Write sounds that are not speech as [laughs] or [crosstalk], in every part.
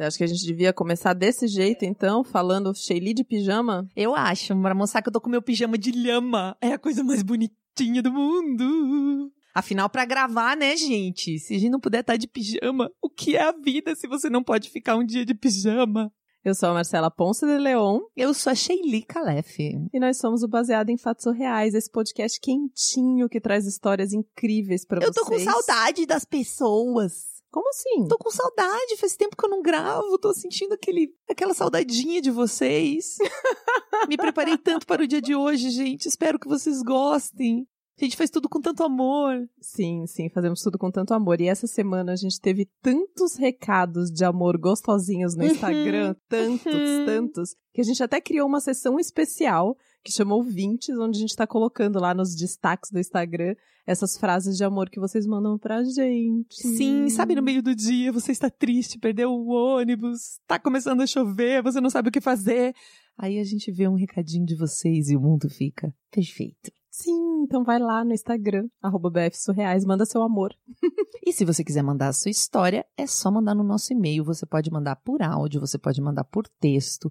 Você acha que a gente devia começar desse jeito, então, falando Sheili de pijama? Eu acho, pra mostrar que eu tô com meu pijama de lhama. É a coisa mais bonitinha do mundo. Afinal, pra gravar, né, gente? Se a gente não puder estar de pijama, o que é a vida se você não pode ficar um dia de pijama? Eu sou a Marcela Ponce de Leon. Eu sou a Sheili Calef. E nós somos o Baseado em Fatos Reais, esse podcast quentinho que traz histórias incríveis para vocês. Eu tô com saudade das pessoas. Como assim? Tô com saudade, faz tempo que eu não gravo, tô sentindo aquele, aquela saudadinha de vocês. [laughs] Me preparei tanto para o dia de hoje, gente. Espero que vocês gostem. A gente faz tudo com tanto amor. Sim, sim, fazemos tudo com tanto amor. E essa semana a gente teve tantos recados de amor gostosinhos no Instagram, uhum. tantos, uhum. tantos, que a gente até criou uma sessão especial que chamou Vintes, onde a gente tá colocando lá nos destaques do Instagram essas frases de amor que vocês mandam pra gente. Sim, sabe no meio do dia, você está triste, perdeu o ônibus, tá começando a chover, você não sabe o que fazer. Aí a gente vê um recadinho de vocês e o mundo fica perfeito. Sim, então vai lá no Instagram, arroba bfsurreais, manda seu amor. [laughs] e se você quiser mandar a sua história, é só mandar no nosso e-mail. Você pode mandar por áudio, você pode mandar por texto,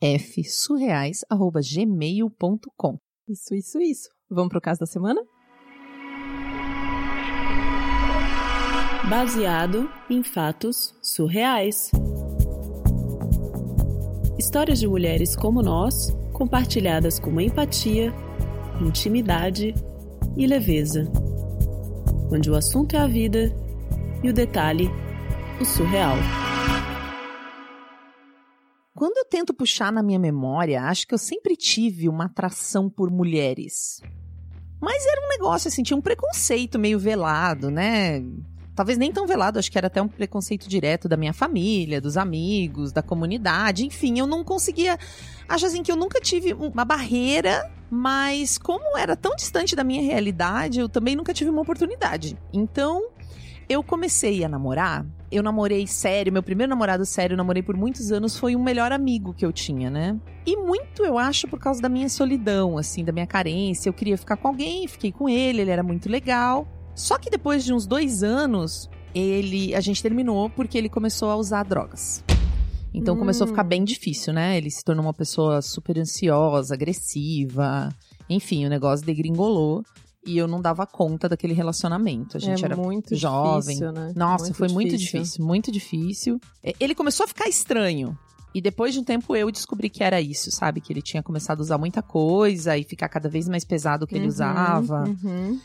bfsurreais.gmail.com. Isso, isso, isso. Vamos pro caso da semana? Baseado em fatos surreais. Histórias de mulheres como nós, compartilhadas com empatia intimidade e leveza, onde o assunto é a vida e o detalhe, o surreal. Quando eu tento puxar na minha memória, acho que eu sempre tive uma atração por mulheres. Mas era um negócio assim, tinha um preconceito meio velado, né? Talvez nem tão velado, acho que era até um preconceito direto da minha família, dos amigos, da comunidade, enfim, eu não conseguia. Acho assim que eu nunca tive uma barreira, mas como era tão distante da minha realidade, eu também nunca tive uma oportunidade. Então, eu comecei a namorar. Eu namorei sério, meu primeiro namorado sério, eu namorei por muitos anos, foi um melhor amigo que eu tinha, né? E muito eu acho por causa da minha solidão, assim, da minha carência. Eu queria ficar com alguém, fiquei com ele, ele era muito legal. Só que depois de uns dois anos, ele, a gente terminou porque ele começou a usar drogas. Então hum. começou a ficar bem difícil, né? Ele se tornou uma pessoa super ansiosa, agressiva. Enfim, o negócio degringolou e eu não dava conta daquele relacionamento. A gente é era muito jovem. Difícil, né? Nossa, muito foi difícil. muito difícil, muito difícil. Ele começou a ficar estranho. E depois de um tempo eu descobri que era isso, sabe? Que ele tinha começado a usar muita coisa e ficar cada vez mais pesado o que uhum, ele usava. Uhum.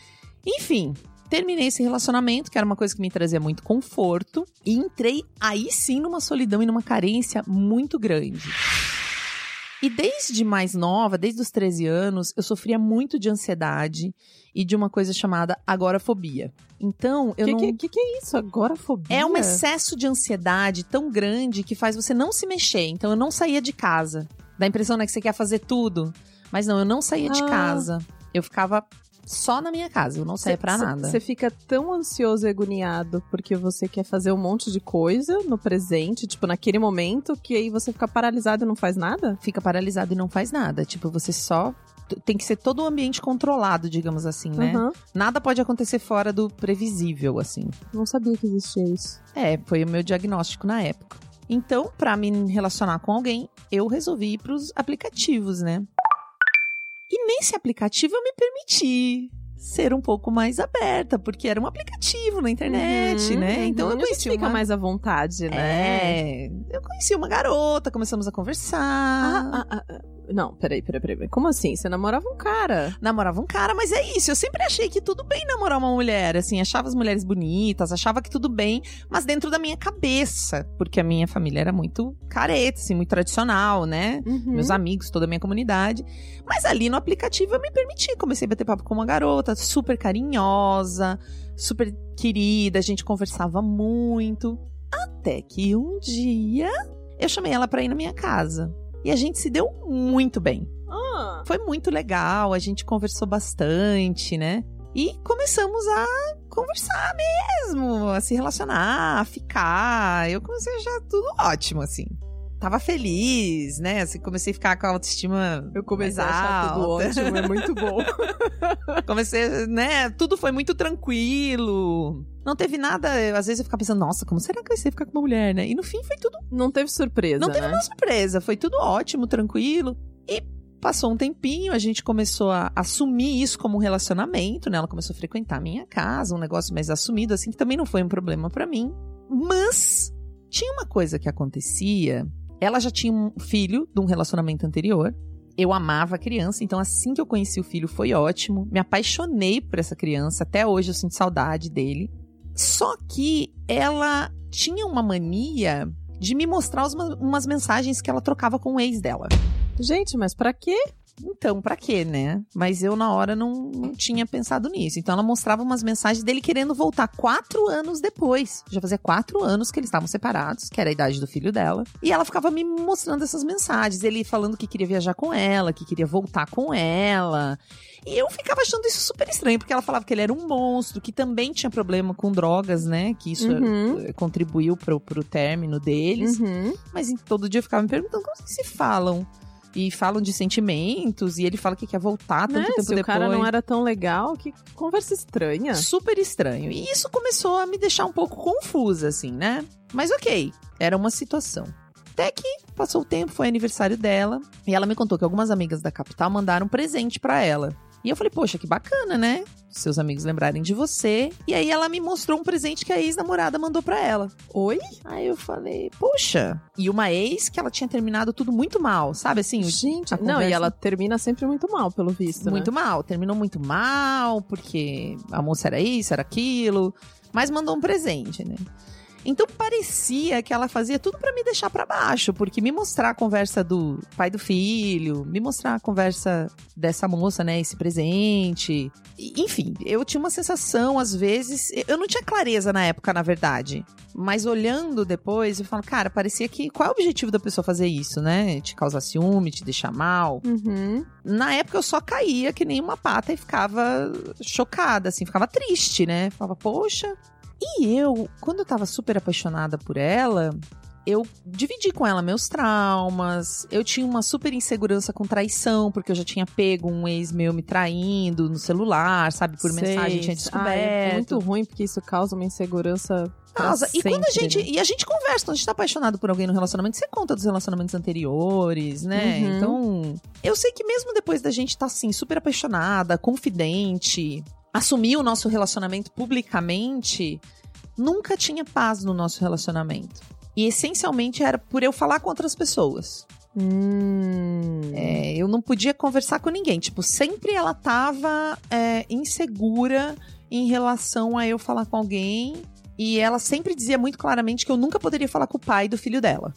Enfim, terminei esse relacionamento, que era uma coisa que me trazia muito conforto, e entrei aí sim numa solidão e numa carência muito grande. E desde mais nova, desde os 13 anos, eu sofria muito de ansiedade e de uma coisa chamada agorafobia. Então, eu que, não. O que, que, é isso? Agorafobia? É um excesso de ansiedade tão grande que faz você não se mexer. Então, eu não saía de casa. Dá a impressão, né, que você quer fazer tudo. Mas não, eu não saía ah. de casa. Eu ficava só na minha casa, eu não saio pra nada. Você fica tão ansioso e agoniado porque você quer fazer um monte de coisa no presente, tipo, naquele momento, que aí você fica paralisado e não faz nada? Fica paralisado e não faz nada. Tipo, você só tem que ser todo o ambiente controlado, digamos assim, né? Uhum. Nada pode acontecer fora do previsível, assim. Não sabia que existia isso. É, foi o meu diagnóstico na época. Então, para me relacionar com alguém, eu resolvi ir pros aplicativos, né? E nesse aplicativo eu me permiti ser um pouco mais aberta, porque era um aplicativo na internet, uhum, né? Então eu conheci uma... fica mais à vontade, né? É, eu conheci uma garota, começamos a conversar. Ah, ah, ah, não, peraí, peraí, peraí. Como assim? Você namorava um cara? Namorava um cara, mas é isso. Eu sempre achei que tudo bem namorar uma mulher. Assim, achava as mulheres bonitas, achava que tudo bem, mas dentro da minha cabeça. Porque a minha família era muito careta, assim, muito tradicional, né? Uhum. Meus amigos, toda a minha comunidade. Mas ali no aplicativo eu me permiti. Comecei a bater papo com uma garota super carinhosa, super querida. A gente conversava muito. Até que um dia eu chamei ela pra ir na minha casa. E a gente se deu muito bem. Ah. Foi muito legal, a gente conversou bastante, né? E começamos a conversar mesmo, a se relacionar, a ficar. Eu comecei a achar tudo ótimo, assim. Tava feliz, né? Assim, comecei a ficar com a autoestima. Eu comecei a achar tudo ótimo, é muito [laughs] bom. comecei, né? Tudo foi muito tranquilo. Não teve nada. Às vezes eu ficava pensando, nossa, como será que vai ser ficar com uma mulher, né? E no fim foi tudo. Não teve surpresa. Não teve né? uma surpresa. Foi tudo ótimo, tranquilo. E passou um tempinho, a gente começou a assumir isso como um relacionamento, né? Ela começou a frequentar a minha casa, um negócio mais assumido, assim, que também não foi um problema pra mim. Mas tinha uma coisa que acontecia. Ela já tinha um filho de um relacionamento anterior. Eu amava a criança, então assim que eu conheci o filho foi ótimo. Me apaixonei por essa criança, até hoje eu sinto saudade dele. Só que ela tinha uma mania de me mostrar umas, mensagens que ela trocava com o ex dela. Gente, mas pra quê? Então, pra quê, né? Mas eu, na hora, não, não tinha pensado nisso. Então, ela mostrava umas mensagens dele querendo voltar quatro anos depois. Já fazia quatro anos que eles estavam separados, que era a idade do filho dela. E ela ficava me mostrando essas mensagens. Ele falando que queria viajar com ela, que queria voltar com ela. E eu ficava achando isso super estranho, porque ela falava que ele era um monstro, que também tinha problema com drogas, né? Que isso Uhum. eh, contribuiu pro, pro término deles. Uhum. Mas todo dia eu ficava me perguntando como que se falam. E falam de sentimentos, e ele fala que quer voltar tanto Né? tempo Se o depois. cara não era tão legal, que conversa estranha. Super estranho. E isso começou a me deixar um pouco confusa, assim, né? Mas ok, era uma situação. Até que passou o tempo, foi aniversário dela, e ela me contou que algumas amigas da capital mandaram um presente pra ela. E eu falei, poxa, que bacana, né? Seus amigos lembrarem de você. E aí ela me mostrou um presente que a ex-namorada mandou pra ela. Oi? Aí eu falei, poxa. E uma ex que ela tinha terminado tudo muito mal, sabe assim? Gente, a não, e ela termina sempre muito mal, pelo visto, muito né? mal, terminou muito mal, porque a moça era isso, era aquilo, mas mandou um presente, né? Então parecia que ela fazia tudo pra me deixar pra baixo, porque me mostrar a conversa do pai do filho, me mostrar a conversa dessa moça, né, esse presente. E, Enfim, eu tinha uma sensação às vezes, eu não tinha clareza na época, na verdade. Mas olhando depois, eu falo, cara, parecia que qual é o objetivo da pessoa fazer isso, né? Te causar ciúme, te deixar mal. Uhum. Na época eu só caía que nem uma pata e ficava chocada, assim, ficava triste, né? Falava, poxa. E eu, quando eu tava super apaixonada por ela, eu dividi com ela meus traumas. Eu tinha uma super insegurança com traição, porque eu já tinha pego um ex meu me traindo no celular, sabe? Por Sei. mensagem tinha Ah, descoberto. é muito ruim, porque isso causa uma insegurança. Causa. E quando a gente. né? E a gente conversa, quando a gente tá apaixonado por alguém no relacionamento, você conta dos relacionamentos anteriores, né? Uhum. Então. Eu sei que mesmo depois da gente tá assim, super apaixonada, confidente, assumir o nosso relacionamento publicamente, nunca tinha paz no nosso relacionamento. E essencialmente era por eu falar com outras pessoas. Hum. É, eu não podia conversar com ninguém. Tipo, sempre ela tava é, insegura em relação a eu falar com alguém. E ela sempre dizia muito claramente que eu nunca poderia falar com o pai do filho dela.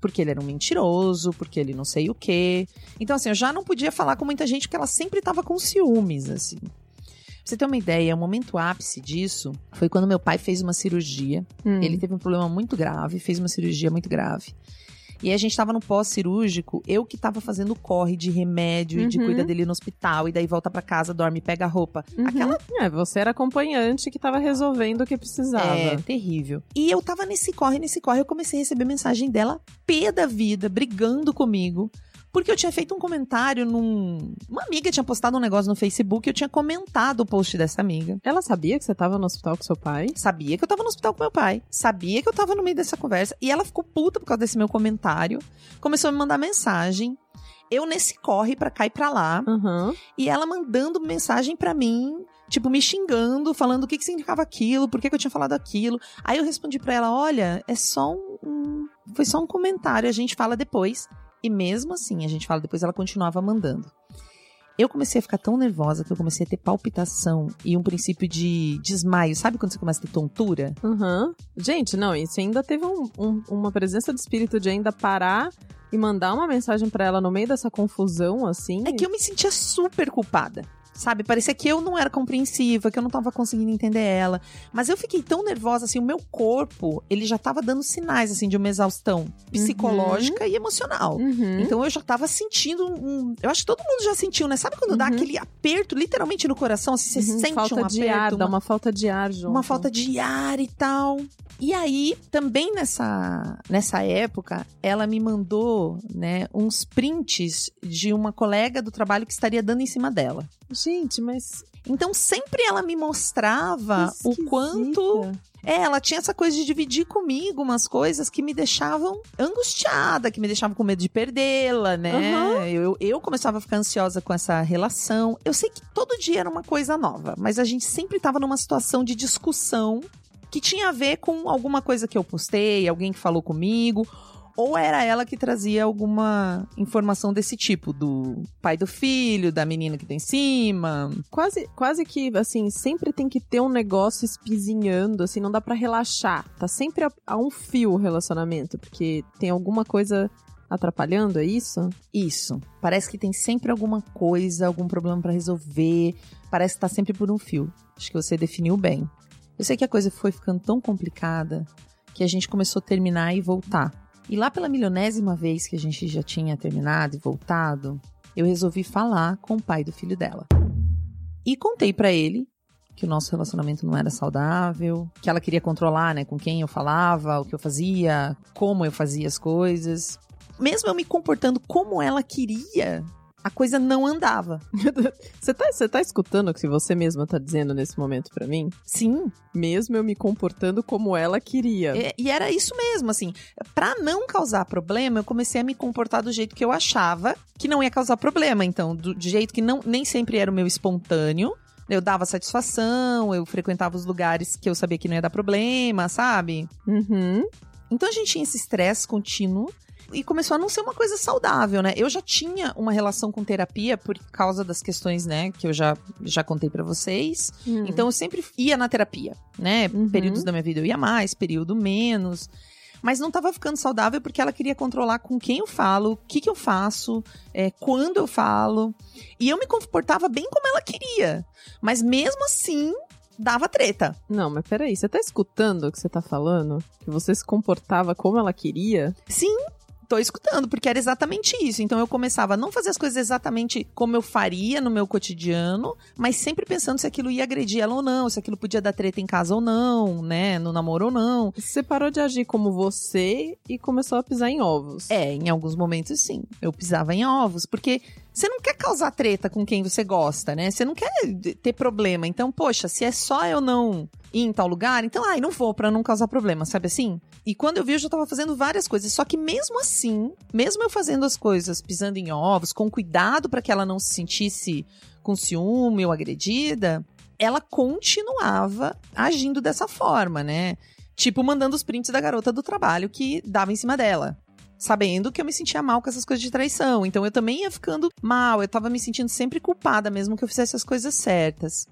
Porque ele era um mentiroso, porque ele não sei o quê. Então, assim, eu já não podia falar com muita gente porque ela sempre tava com ciúmes, assim. Pra você ter uma ideia, o momento ápice disso foi quando meu pai fez uma cirurgia. Hum. Ele teve um problema muito grave, fez uma cirurgia muito grave. E a gente tava no pós-cirúrgico, eu que tava fazendo corre de remédio e de Uhum. cuida dele no hospital, e daí volta pra casa, dorme, pega a roupa. Uhum. Aquela É, você era acompanhante que tava resolvendo o que precisava. é terrível. E eu tava nesse corre, nesse corre, eu comecei a receber mensagem dela, pé da vida, brigando comigo. Porque eu tinha feito um comentário num. Uma amiga tinha postado um negócio no Facebook e eu tinha comentado o post dessa amiga. Ela sabia que você tava no hospital com seu pai? Sabia que eu tava no hospital com meu pai. Sabia que eu tava no meio dessa conversa. E ela ficou puta por causa desse meu comentário. Começou a me mandar mensagem. Eu nesse corre pra cá e pra lá. Aham. E ela mandando mensagem pra mim. Tipo, me xingando, falando o que, que significava aquilo, por que, que eu tinha falado aquilo. Aí eu respondi pra ela: olha, é só um, um. Foi só um comentário, a gente fala depois. E mesmo assim, a gente fala depois, ela continuava mandando. Eu comecei a ficar tão nervosa que eu comecei a ter palpitação e um princípio de desmaio. Sabe quando você começa a ter tontura? Aham. Gente, não, você ainda teve um- um- uma presença de espírito de ainda parar e mandar uma mensagem pra ela no meio dessa confusão, assim. É que eu me sentia super culpada. Sabe? Parecia que eu não era compreensiva, que eu não tava conseguindo entender ela. Mas eu fiquei tão nervosa, assim, o meu corpo, ele já tava dando sinais, assim, de uma exaustão psicológica e emocional. Uhum. Então eu já tava sentindo um. Eu acho que todo mundo já sentiu, né? Sabe quando dá Uhum. aquele aperto, literalmente no coração, assim, você Uhum, sente falta um de aperto, ar, dá uma, uma falta de ar junto. uma falta de ar e tal. E aí, também nessa, nessa época, ela me mandou, né, uns prints de uma colega do trabalho que estaria dando em cima dela. Gente, mas. Então, sempre ela me mostrava o quanto é, ela tinha essa coisa de dividir comigo umas coisas que me deixavam angustiada, que me deixavam com medo de perdê-la, né? Aham. Eu, eu começava a ficar ansiosa com essa relação. Eu sei que todo dia era uma coisa nova, mas a gente sempre tava numa situação de discussão que tinha a ver com alguma coisa que eu postei, alguém que falou comigo. Ou era ela que trazia alguma informação desse tipo, do pai do filho, da menina que tá em cima. Quase, quase que, assim, sempre tem que ter um negócio espizinhando, assim, não dá pra relaxar. Tá sempre a, a um fio o relacionamento, porque tem alguma coisa atrapalhando, é isso? Isso. Parece que tem sempre alguma coisa, algum problema pra resolver. Parece que tá sempre por um fio. Acho que você definiu bem. Eu sei que a coisa foi ficando tão complicada que a gente começou a terminar e voltar. E lá pela milionésima vez que a gente já tinha terminado e voltado, eu resolvi falar com o pai do filho dela. E contei pra ele que o nosso relacionamento não era saudável, que ela queria controlar, né, com quem eu falava, o que eu fazia, como eu fazia as coisas. Mesmo eu me comportando como ela queria, a coisa não andava. [laughs] Você tá, você tá escutando o que você mesma tá dizendo nesse momento pra mim? Sim, Mesmo eu me comportando como ela queria. É, e era isso mesmo, assim. Pra não causar problema, eu comecei a me comportar do jeito que eu achava que não ia causar problema. Então, do, de jeito que não, nem sempre era o meu espontâneo. Eu dava satisfação, eu frequentava os lugares que eu sabia que não ia dar problema, sabe? Uhum. Então a gente tinha esse estresse contínuo e começou a não ser uma coisa saudável, né? Eu já tinha uma relação com terapia por causa das questões, né, que eu já, já contei pra vocês. Hum. Então eu sempre ia na terapia, né? Uhum. Períodos da minha vida eu ia mais, período menos. Mas não tava ficando saudável porque ela queria controlar com quem eu falo, o que, que eu faço, é, quando eu falo. E eu me comportava bem como ela queria. Mas mesmo assim, dava treta. Não, mas peraí, você tá escutando o que você tá falando? Que você se comportava como ela queria? Sim, tô escutando, porque era exatamente isso. Então eu começava a não fazer as coisas exatamente como eu faria no meu cotidiano, mas sempre pensando se aquilo ia agredir ela ou não, se aquilo podia dar treta em casa ou não, né? No namoro ou não. Você parou de agir como você e começou a pisar em ovos. É, em alguns momentos sim. Eu pisava em ovos, porque você não quer causar treta com quem você gosta, né? Você não quer ter problema. Então, poxa, se é só eu não ir em tal lugar, então, ai, não vou pra não causar problema, sabe assim? E quando eu vi, eu já tava fazendo várias coisas. Só que mesmo assim, mesmo eu fazendo as coisas pisando em ovos, com cuidado pra que ela não se sentisse com ciúme ou agredida, ela continuava agindo dessa forma, né? Tipo, mandando os prints da garota do trabalho que dava em cima dela. Sabendo que eu me sentia mal com essas coisas de traição. Então eu também ia ficando mal. Eu tava me sentindo sempre culpada, mesmo que eu fizesse as coisas certas.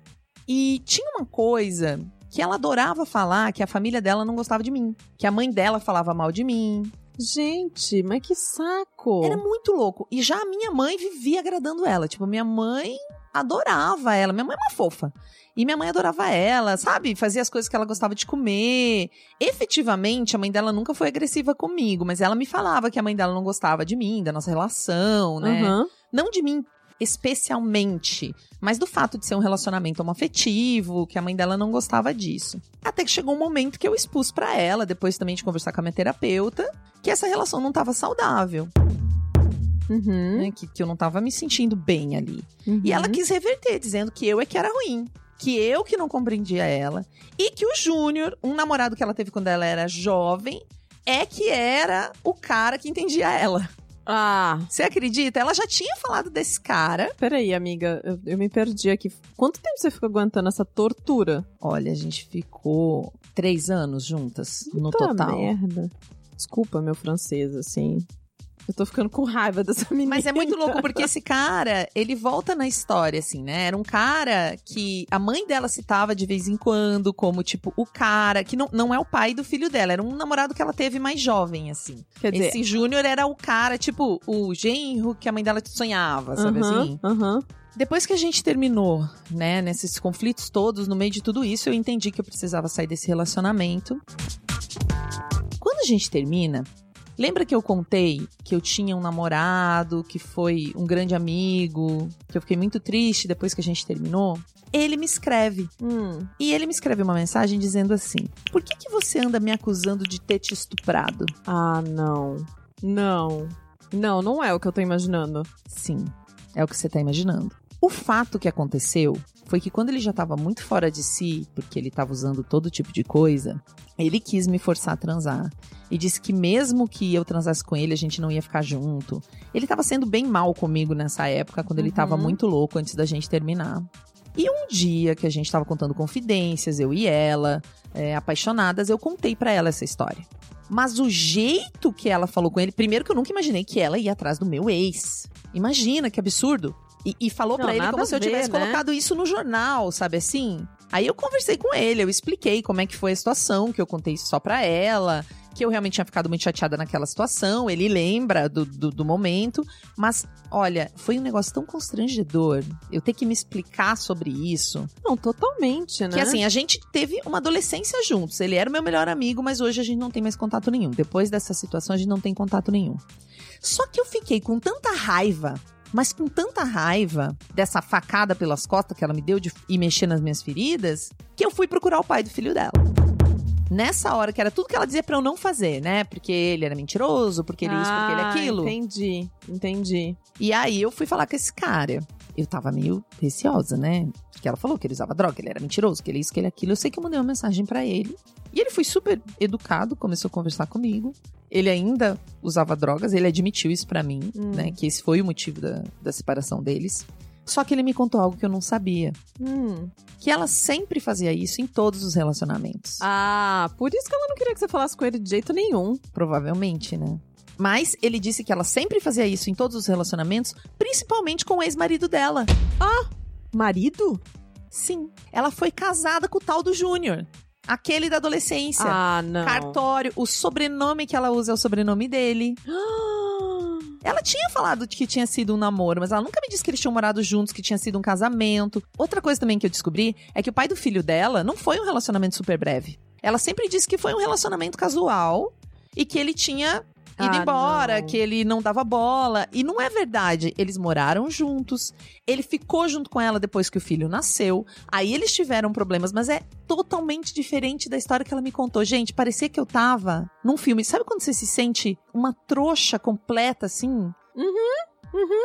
E tinha uma coisa que ela adorava falar que a família dela não gostava de mim. Que a mãe dela falava mal de mim. Gente, mas que saco! Era muito louco. E já a minha mãe vivia agradando ela. Tipo, minha mãe adorava ela. Minha mãe é uma fofa. E minha mãe adorava ela, sabe? Fazia as coisas que ela gostava de comer. Efetivamente, a mãe dela nunca foi agressiva comigo, mas ela me falava que a mãe dela não gostava de mim, da nossa relação, né? Aham. Não de mim especialmente, mas do fato de ser um relacionamento homoafetivo, que a mãe dela não gostava disso. Até que chegou um momento que eu expus pra ela, depois também de conversar com a minha terapeuta, que essa relação não estava saudável, Uhum. né? Que, que eu não estava me sentindo bem ali. Uhum. E ela quis reverter, dizendo que eu é que era ruim. Que eu que não compreendia ela. E que o Júnior, um namorado que ela teve quando ela era jovem, é que era o cara que entendia ela. Ah, Você acredita? Ela já tinha falado desse cara. peraí, amiga. Eu, eu me perdi aqui. Quanto tempo você ficou aguentando essa tortura? Olha, a gente ficou três anos juntas no Puta total. merda. Desculpa meu francês, assim. Eu tô ficando com raiva dessa menina. Mas é muito louco porque [laughs] esse cara, ele volta na história, assim, né? Era um cara que a mãe dela citava de vez em quando como, tipo, o cara, que não, não é o pai do filho dela, era um namorado que ela teve mais jovem, assim. Quer dizer, Esse Júnior era o cara, tipo, o genro que a mãe dela sonhava, sabe aham, assim? aham. Depois que a gente terminou, né, nesses conflitos todos, no meio de tudo isso, eu entendi que eu precisava sair desse relacionamento. Quando a gente termina, Lembra que eu contei que eu tinha um namorado que foi um grande amigo, que eu fiquei muito triste depois que a gente terminou? Ele me escreve. Hum. E ele me escreve uma mensagem dizendo assim: Por que, que você anda me acusando de ter te estuprado? Ah, não. Não. Não, não é o que eu tô imaginando. Sim, é o que você tá imaginando. O fato que aconteceu foi que quando ele já estava muito fora de si, porque ele estava usando todo tipo de coisa, ele quis me forçar a transar. E disse que mesmo que eu transasse com ele, a gente não ia ficar junto. Ele estava sendo bem mal comigo nessa época, quando ele estava Uhum. muito louco antes da gente terminar. E um dia que a gente estava contando confidências, eu e ela, é, apaixonadas, eu contei pra ela essa história. Mas o jeito que ela falou com ele, primeiro que eu nunca imaginei que ela ia atrás do meu ex. Imagina que absurdo. E, e falou pra ele como se eu ver, tivesse né? colocado isso no jornal, sabe assim? Aí eu conversei com ele, eu expliquei como é que foi a situação, que eu contei isso só pra ela, que eu realmente tinha ficado muito chateada naquela situação, ele lembra do, do, do momento, mas olha, foi um negócio tão constrangedor eu ter que me explicar sobre isso. Não, totalmente, né? Que assim, a gente teve uma adolescência juntos. Ele era o meu melhor amigo, mas hoje a gente não tem mais contato nenhum. Depois dessa situação, a gente não tem contato nenhum. Só que eu fiquei com tanta raiva, mas com tanta raiva dessa facada pelas costas que ela me deu de ir mexer nas minhas feridas, que eu fui procurar o pai do filho dela. Nessa hora, que era tudo que ela dizia pra eu não fazer, né? Porque ele era mentiroso, porque ele isso, porque ele Ah, aquilo. Entendi, entendi. E aí eu fui falar com esse cara. Eu tava meio receosa, né? Porque ela falou que ele usava droga, que ele era mentiroso, que ele isso, que ele aquilo. Eu sei que eu mandei uma mensagem pra ele. E ele foi super educado, começou a conversar comigo. Ele ainda usava drogas, ele admitiu isso pra mim, Hum. né? Que esse foi o motivo da, da separação deles. Só que ele me contou algo que eu não sabia. Hum. Que ela sempre fazia isso em todos os relacionamentos. Ah, por isso que ela não queria que você falasse com ele de jeito nenhum. Provavelmente, né? Mas ele disse que ela sempre fazia isso em todos os relacionamentos, principalmente com o ex-marido dela. Marido? Sim. Ela foi casada com o tal do Júnior. Aquele da adolescência. Ah, não. Cartório. O sobrenome que ela usa é o sobrenome dele. [gasps] Ela tinha falado de que tinha sido um namoro, mas ela nunca me disse que eles tinham morado juntos, que tinha sido um casamento. Outra coisa também que eu descobri é que o pai do filho dela não foi um relacionamento super breve. Ela sempre disse que foi um relacionamento casual e que ele tinha ido Ah, embora, não. que ele não dava bola. E não é verdade. Eles moraram juntos. Ele ficou junto com ela depois que o filho nasceu. Aí eles tiveram problemas, mas é totalmente diferente da história que ela me contou. Gente, parecia que eu tava num filme. Sabe quando você se sente uma trouxa completa assim?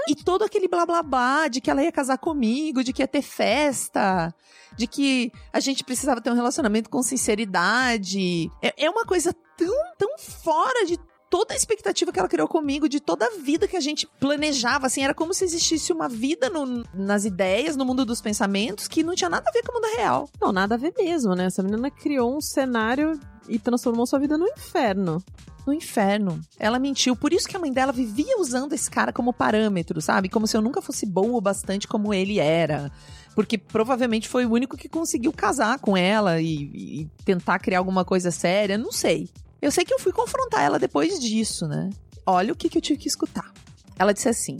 E todo aquele blá blá blá de que ela ia casar comigo, de que ia ter festa, de que a gente precisava ter um relacionamento com sinceridade. É, é uma coisa tão, tão fora de toda a expectativa que ela criou comigo, de toda a vida que a gente planejava, assim, era como se existisse uma vida no- nas ideias, no mundo dos pensamentos, que não tinha nada a ver com o mundo real. Não, nada a ver mesmo, né? Essa menina criou um cenário e transformou sua vida no inferno. No inferno. Ela mentiu. Por isso que a mãe dela vivia usando esse cara como parâmetro, sabe? Como se eu nunca fosse boa o bastante como ele era. Porque provavelmente foi o único que conseguiu casar com ela e, e tentar criar alguma coisa séria. Não sei. Eu sei que eu fui confrontar ela depois disso, né? Olha o que, que eu tive que escutar. Ela disse assim: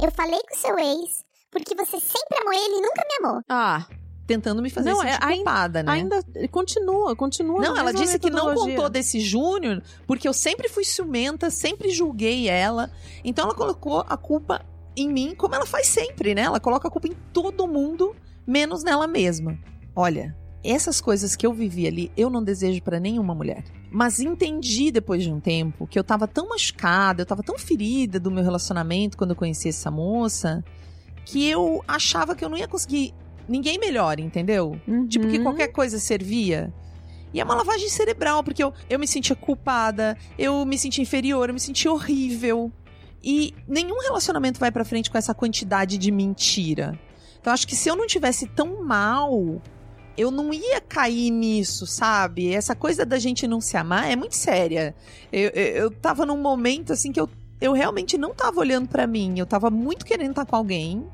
Eu falei com seu ex porque você sempre amou ele e nunca me amou. Ah, tentando me fazer Não, sentir é, ainda- culpada, né? ainda continua, continua. Não, ela disse que não contou desse Júnior porque eu sempre fui ciumenta, sempre julguei ela. Então ela colocou a culpa em mim, como ela faz sempre, né? Ela coloca a culpa em todo mundo, menos nela mesma. Olha, essas coisas que eu vivi ali, eu não desejo pra nenhuma mulher. Mas entendi depois de um tempo que eu tava tão machucada, eu tava tão ferida do meu relacionamento quando eu conheci essa moça, que eu achava que eu não ia conseguir ninguém melhor, entendeu? Tipo, que Uhum. qualquer coisa servia. E é uma lavagem cerebral, porque eu, eu me sentia culpada, eu me sentia inferior, eu me sentia horrível. E nenhum relacionamento vai pra frente com essa quantidade de mentira. Então acho que se eu não tivesse tão mal, eu não ia cair nisso, sabe? Essa coisa da gente não se amar é muito séria. Eu, eu, eu tava num momento assim que eu, eu realmente não tava olhando pra mim, eu tava muito querendo estar com alguém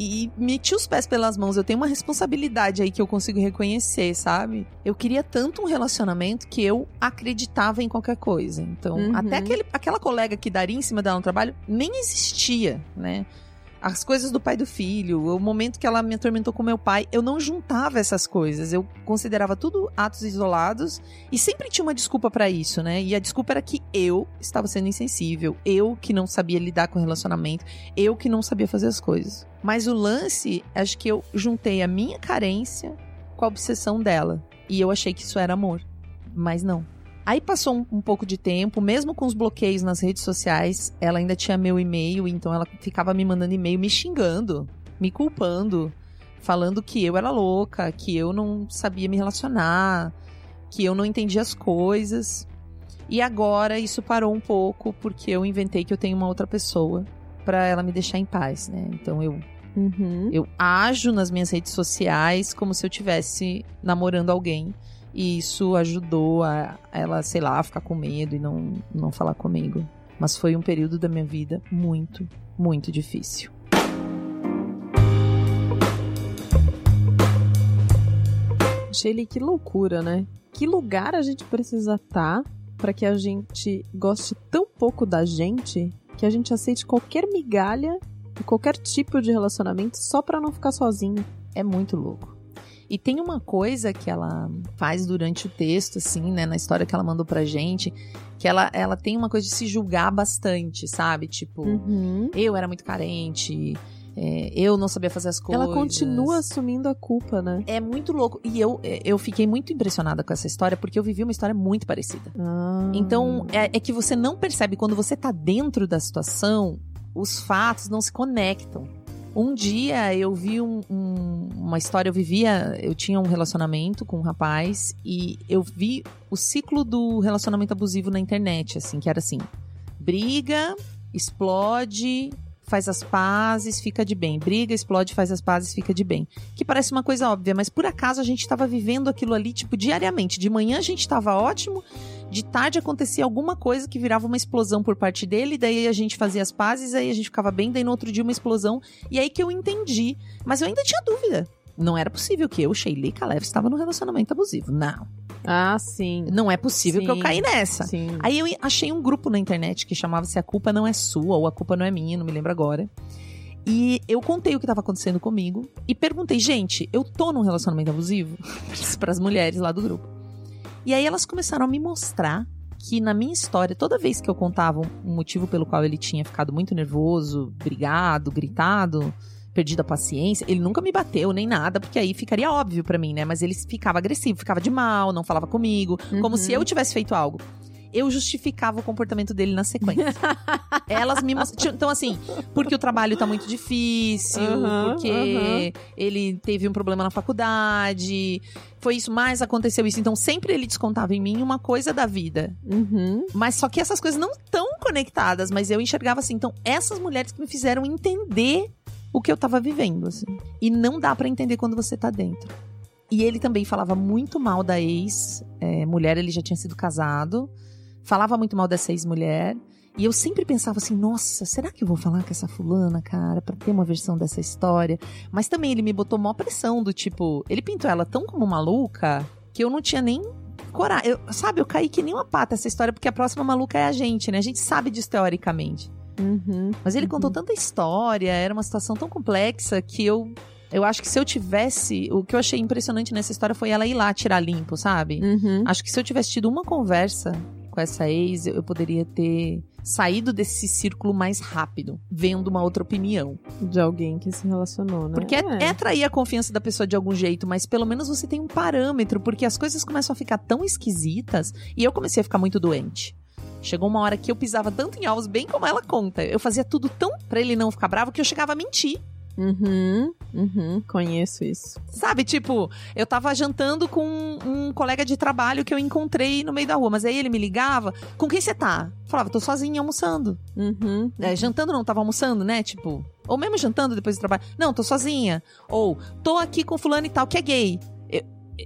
e meti os pés pelas mãos. Eu tenho uma responsabilidade aí que eu consigo reconhecer, sabe? Eu queria tanto um relacionamento que eu acreditava em qualquer coisa. Então, Uhum. até aquele, aquela colega que daria em cima dela no trabalho nem existia, né? As coisas do pai do filho, o momento que ela me atormentou com meu pai, eu não juntava essas coisas. Eu considerava tudo atos isolados e sempre tinha uma desculpa para isso, né? E a desculpa era que eu estava sendo insensível, eu que não sabia lidar com o relacionamento, eu que não sabia fazer as coisas. Mas o lance, acho que eu juntei a minha carência com a obsessão dela. E eu achei que isso era amor. Mas não. Aí passou um, um, pouco de tempo, mesmo com os bloqueios nas redes sociais, ela ainda tinha meu e-mail, então ela ficava me mandando e-mail me xingando, me culpando, falando que eu era louca, que eu não sabia me relacionar, que eu não entendia as coisas. E agora isso parou um pouco porque eu inventei que eu tenho uma outra pessoa para ela me deixar em paz, né? Então eu uhum. eu ajo nas minhas redes sociais como se eu tivesse namorando alguém e isso ajudou a ela, sei lá, ficar com medo e não, não falar comigo. Mas foi um período da minha vida muito, muito difícil. Shelly, que loucura, né? Que lugar a gente precisa estar tá para que a gente goste tão pouco da gente que a gente aceite qualquer migalha e qualquer tipo de relacionamento só para não ficar sozinho. É muito louco. E tem uma coisa que ela faz durante o texto, assim, né, na história que ela mandou pra gente, que ela, ela tem uma coisa de se julgar bastante, sabe? Tipo, uhum. eu era muito carente. É, eu não sabia fazer as coisas. Ela continua assumindo a culpa, né? É muito louco. E eu, eu fiquei muito impressionada com essa história, porque eu vivi uma história muito parecida. Ah. Então, é, é que você não percebe, quando você tá dentro da situação, os fatos não se conectam. Um dia eu vi um, um, uma história, eu vivia, eu tinha um relacionamento com um rapaz e eu vi o ciclo do relacionamento abusivo na internet, assim, que era assim: briga, explode, faz as pazes, fica de bem. Briga, explode, faz as pazes, fica de bem. Que parece uma coisa óbvia, mas por acaso a gente estava vivendo aquilo ali, tipo, diariamente. De manhã a gente estava ótimo, de tarde acontecia alguma coisa que virava uma explosão por parte dele, daí a gente fazia as pazes, aí a gente ficava bem, daí no outro dia uma explosão, e aí que eu entendi. Mas eu ainda tinha dúvida. Não era possível que eu, Sheila Kalev, estava num relacionamento abusivo. Não. Ah, sim. Não é possível sim, que eu caí nessa. Sim. Aí eu achei um grupo na internet que chamava-se A Culpa Não É Sua, ou A Culpa Não É Minha, não me lembro agora. E eu contei o que estava acontecendo comigo e perguntei, gente, eu tô num relacionamento abusivo? [laughs] para as mulheres lá do grupo. E aí elas começaram a me mostrar que na minha história, toda vez que eu contava um motivo pelo qual ele tinha ficado muito nervoso, brigado, gritado, perdido a paciência, ele nunca me bateu nem nada, porque aí ficaria óbvio para mim, né? Mas ele ficava agressivo, ficava de mal, não falava comigo, uhum. como se eu tivesse feito algo eu justificava o comportamento dele na sequência. [laughs] Elas me mostraram. Então, assim, porque o trabalho tá muito difícil, uhum, porque uhum. ele teve um problema na faculdade. Foi isso, mas aconteceu isso. Então, sempre ele descontava em mim uma coisa da vida. Uhum. Mas só que essas coisas não estão conectadas, mas eu enxergava assim. Então, essas mulheres que me fizeram entender o que eu tava vivendo, assim. E não dá para entender quando você tá dentro. E ele também falava muito mal da ex-mulher, é, ele já tinha sido casado falava muito mal dessa ex-mulher. E eu sempre pensava assim, nossa, será que eu vou falar com essa fulana, cara, para ter uma versão dessa história? Mas também ele me botou maior pressão do tipo, ele pintou ela tão como maluca que eu não tinha nem coragem. Eu, sabe, eu caí que nem uma pata essa história, porque a próxima maluca é a gente, né? A gente sabe disso teoricamente. Uhum, Mas ele uhum. contou tanta história, era uma situação tão complexa que eu. Eu acho que se eu tivesse. O que eu achei impressionante nessa história foi ela ir lá tirar limpo, sabe? Uhum. Acho que se eu tivesse tido uma conversa com essa ex, eu poderia ter saído desse círculo mais rápido, vendo uma outra opinião. De alguém que se relacionou, né? Porque é, é atrair a confiança da pessoa de algum jeito, mas pelo menos você tem um parâmetro, porque as coisas começam a ficar tão esquisitas e eu comecei a ficar muito doente. Chegou uma hora que eu pisava tanto em ovos, bem como ela conta. Eu fazia tudo tão pra ele não ficar bravo que eu chegava a mentir. Uhum, uhum, conheço isso. Sabe, tipo, eu tava jantando com um colega de trabalho que eu encontrei no meio da rua, mas aí ele me ligava, com quem você tá? Falava, tô sozinha almoçando. Uhum. É, jantando não, tava almoçando, né? Tipo, ou mesmo jantando depois do trabalho. Não, tô sozinha. Ou, tô aqui com fulano e tal, que é gay.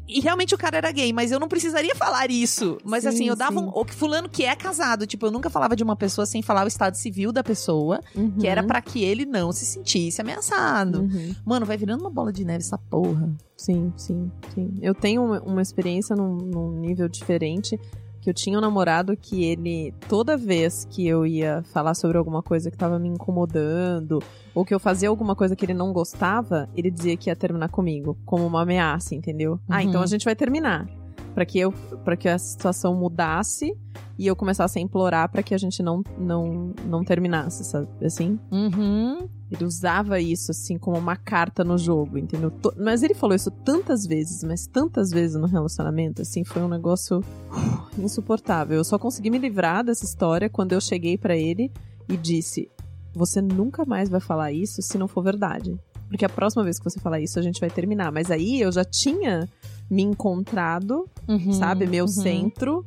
E realmente o cara era gay, mas eu não precisaria falar isso. Mas Sim, assim, eu dava sim. um. Ou que fulano que é casado. Tipo, eu nunca falava de uma pessoa sem falar o estado civil da pessoa, Uhum. que era para que ele não se sentisse ameaçado. Uhum. Mano, vai virando uma bola de neve essa porra. Sim, sim, sim. Eu tenho uma, uma experiência num, num nível diferente, que eu tinha um namorado que ele, toda vez que eu ia falar sobre alguma coisa que tava me incomodando, ou que eu fazia alguma coisa que ele não gostava, ele dizia que ia terminar comigo, como uma ameaça, entendeu? Ah, Uhum. então a gente vai terminar. Pra que, eu, pra que a situação mudasse e eu começasse a implorar pra que a gente não, não, não terminasse, sabe? Assim. Uhum. Ele usava isso, assim, como uma carta no jogo, entendeu? Mas ele falou isso tantas vezes, mas tantas vezes no relacionamento, assim, foi um negócio uh, insuportável. Eu só consegui me livrar dessa história quando eu cheguei pra ele e disse: Você nunca mais vai falar isso se não for verdade. Porque a próxima vez que você falar isso, a gente vai terminar. Mas aí eu já tinha me encontrado, Uhum. sabe, meu Uhum. centro,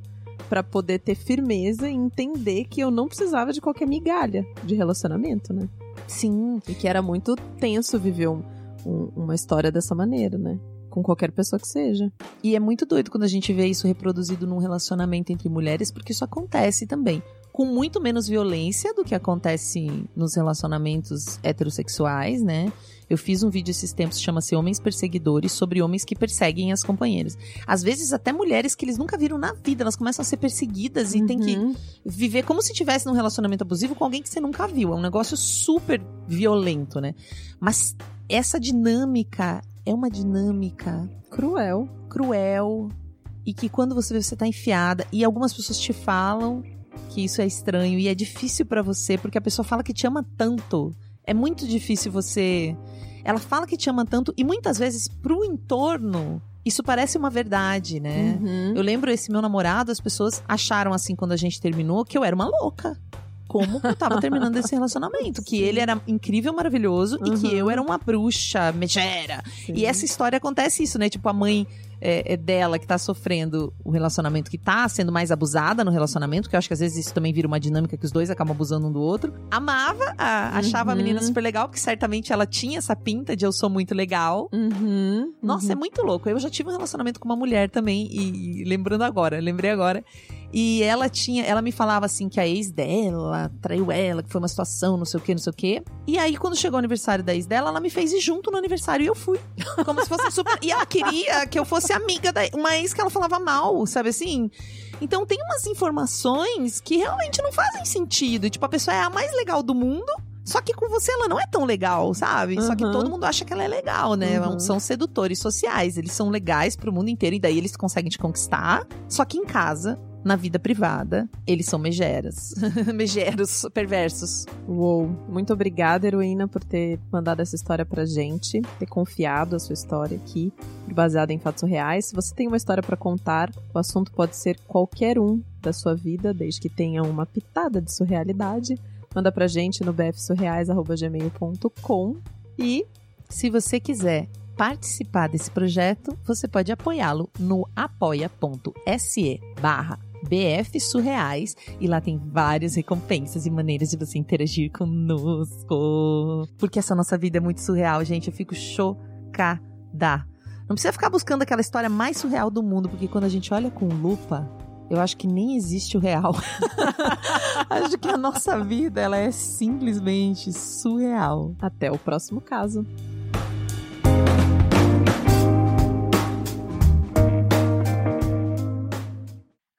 pra poder ter firmeza e entender que eu não precisava de qualquer migalha de relacionamento, né? Sim. E que era muito tenso viver um- um- uma história dessa maneira, né? Com qualquer pessoa que seja. E é muito doido quando a gente vê isso reproduzido num relacionamento entre mulheres, porque isso acontece também. Com muito menos violência do que acontece nos relacionamentos heterossexuais, né? Eu fiz um vídeo esses tempos, chama-se Homens Perseguidores, sobre homens que perseguem as companheiras. Às vezes, até mulheres que eles nunca viram na vida, elas começam a ser perseguidas e tem que Uhum. viver como se tivesse num relacionamento abusivo com alguém que você nunca viu. É um negócio super violento, né? Mas essa dinâmica é uma dinâmica Cruel. cruel e que quando você vê você tá enfiada e algumas pessoas te falam que isso é estranho e é difícil pra você porque a pessoa fala que te ama tanto. É muito difícil você ela fala que te ama tanto e muitas vezes pro entorno isso parece uma verdade, né? Uhum. Eu lembro esse meu namorado, as pessoas acharam assim quando a gente terminou que eu era uma louca. Como eu tava terminando esse relacionamento? Que ele era incrível, maravilhoso e que Uhum. eu era uma bruxa, megera. E essa história acontece isso, né? Tipo, a mãe é, é dela que tá sofrendo o relacionamento, que tá sendo mais abusada no relacionamento, que eu acho que às vezes isso também vira uma dinâmica que os dois acabam abusando um do outro. Amava, a- achava a Uhum. menina super legal, porque certamente ela tinha essa pinta de eu sou muito legal. Uhum. Nossa, é muito louco. Eu já tive um relacionamento com uma mulher também, e, e lembrando agora, lembrei agora. E ela tinha, ela me falava assim que a ex dela traiu ela, que foi uma situação, não sei o que, não sei o que. E aí, quando chegou o aniversário da ex dela, ela me fez ir junto no aniversário e eu fui. [laughs] Como se fosse super. E ela queria que eu fosse amiga da uma ex que ela falava mal, sabe assim? Então tem umas informações que realmente não fazem sentido. Tipo, a pessoa é a mais legal do mundo. Só que com você ela não é tão legal, sabe? Só que Uhum. todo mundo acha que ela é legal, né? Uhum. São sedutores sociais, eles são legais pro mundo inteiro e daí eles conseguem te conquistar. Só que em casa, na vida privada, eles são megeras. [laughs] Megeros, perversos. Uou. Muito obrigada, heroína, por ter mandado essa história pra gente, ter confiado a sua história aqui, baseada em fatos reais. Se você tem uma história pra contar, o assunto pode ser qualquer um da sua vida, desde que tenha uma pitada de surrealidade. Manda pra gente no bfsurreais.gmail.com e Se você quiser participar desse projeto, você pode apoiá-lo no apoia.se barra BF Surreais e lá tem várias recompensas e maneiras de você interagir conosco. Porque essa nossa vida é muito surreal, gente. Eu fico chocada. Não precisa ficar buscando aquela história mais surreal do mundo, porque quando a gente olha com lupa, eu acho que nem existe o real. [laughs] acho que a nossa vida ela é simplesmente surreal. até o próximo caso.